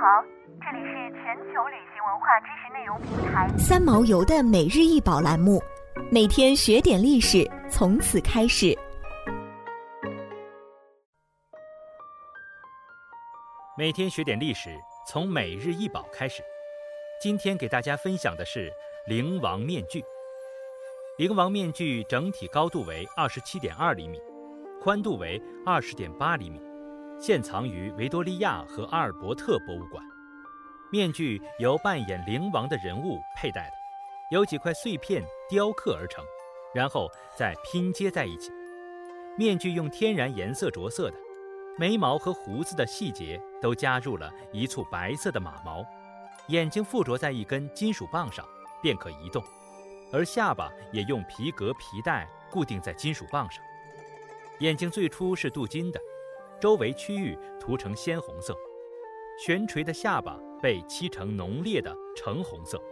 好，这里是全球旅行文化知识内容平台三毛游的每日一宝栏目，每天学点历史，从此开始。每天学点历史，从每日一宝开始。今天给大家分享的是灵王面具。灵王面具整体高度为二十七点二厘米，宽度为二十点八厘米。现藏于维多利亚和阿尔伯特博物馆。面具由扮演灵王的人物佩戴的，由几块碎片雕刻而成，然后再拼接在一起。面具用天然颜色着色的，眉毛和胡子的细节都加入了一簇白色的马毛。眼睛附着在一根金属棒上，便可移动，而下巴也用皮革皮带固定在金属棒上。眼睛最初是镀金的。周围区域涂成鲜红色，悬垂的下巴被漆成浓烈的橙红色。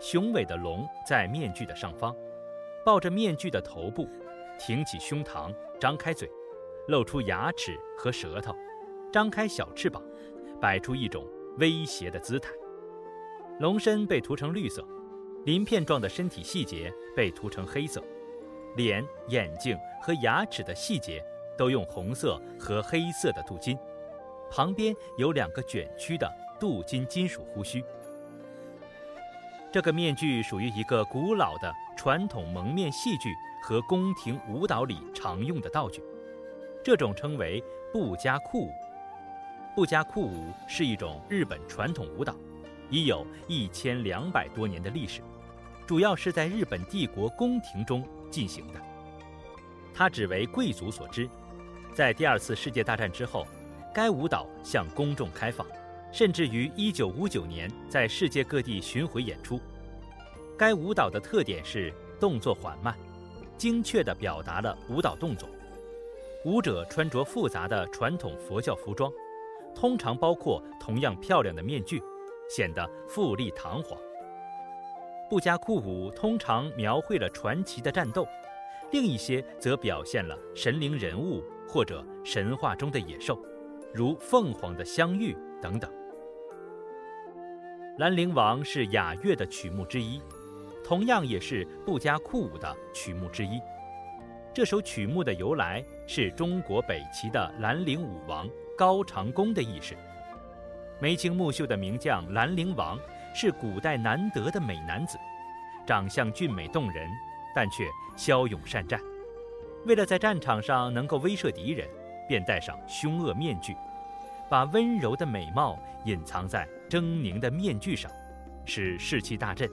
雄伟的龙在面具的上方，抱着面具的头部，挺起胸膛，张开嘴，露出牙齿和舌头，张开小翅膀，摆出一种威胁的姿态。龙身被涂成绿色，鳞片状的身体细节被涂成黑色，脸、眼睛和牙齿的细节。都用红色和黑色的镀金，旁边有两个卷曲的镀金金属胡须。这个面具属于一个古老的传统蒙面戏剧和宫廷舞蹈里常用的道具，这种称为布加库舞。布加库舞是一种日本传统舞蹈，已有一千两百多年的历史，主要是在日本帝国宫廷中进行的，它只为贵族所知。在第二次世界大战之后，该舞蹈向公众开放，甚至于1959年在世界各地巡回演出。该舞蹈的特点是动作缓慢，精确地表达了舞蹈动作。舞者穿着复杂的传统佛教服装，通常包括同样漂亮的面具，显得富丽堂皇。布加库舞通常描绘了传奇的战斗，另一些则表现了神灵人物。或者神话中的野兽，如凤凰的相遇等等。兰陵王是雅乐的曲目之一，同样也是布加库舞的曲目之一。这首曲目的由来是中国北齐的兰陵舞王高长恭的轶事。眉清目秀的名将兰陵王是古代难得的美男子，长相俊美动人，但却骁勇善战。为了在战场上能够威慑敌人，便戴上凶恶面具，把温柔的美貌隐藏在狰狞的面具上，使士气大振，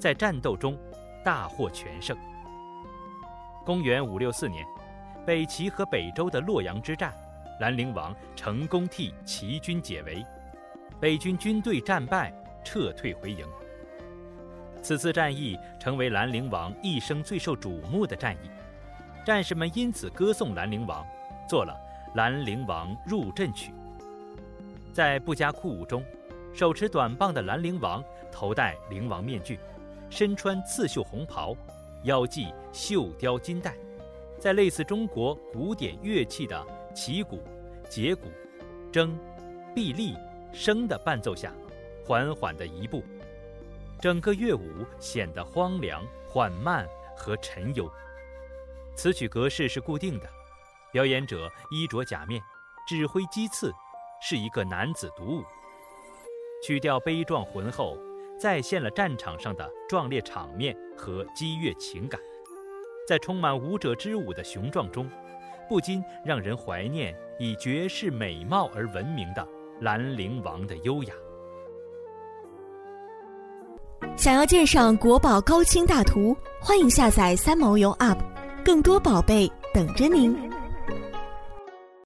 在战斗中大获全胜。公元五六四年，北齐和北周的洛阳之战，兰陵王成功替齐军解围，北军军队战败，撤退回营。此次战役成为兰陵王一生最受瞩目的战役。战士们因此歌颂兰陵王，做了《兰陵王入阵曲》。在布加库舞中，手持短棒的兰陵王头戴灵王面具，身穿刺绣红袍，腰系绣雕金带，在类似中国古典乐器的旗鼓、节鼓、筝、臂力、笙的伴奏下，缓缓地移步，整个乐舞显得荒凉、缓慢和沉忧。此曲格式是固定的，表演者衣着假面，指挥击刺，是一个男子独舞。曲调悲壮浑厚，再现了战场上的壮烈场面和激越情感。在充满舞者之舞的雄壮中，不禁让人怀念以绝世美貌而闻名的兰陵王的优雅。想要鉴赏国宝高清大图，欢迎下载三毛游 App。更多宝贝等着您。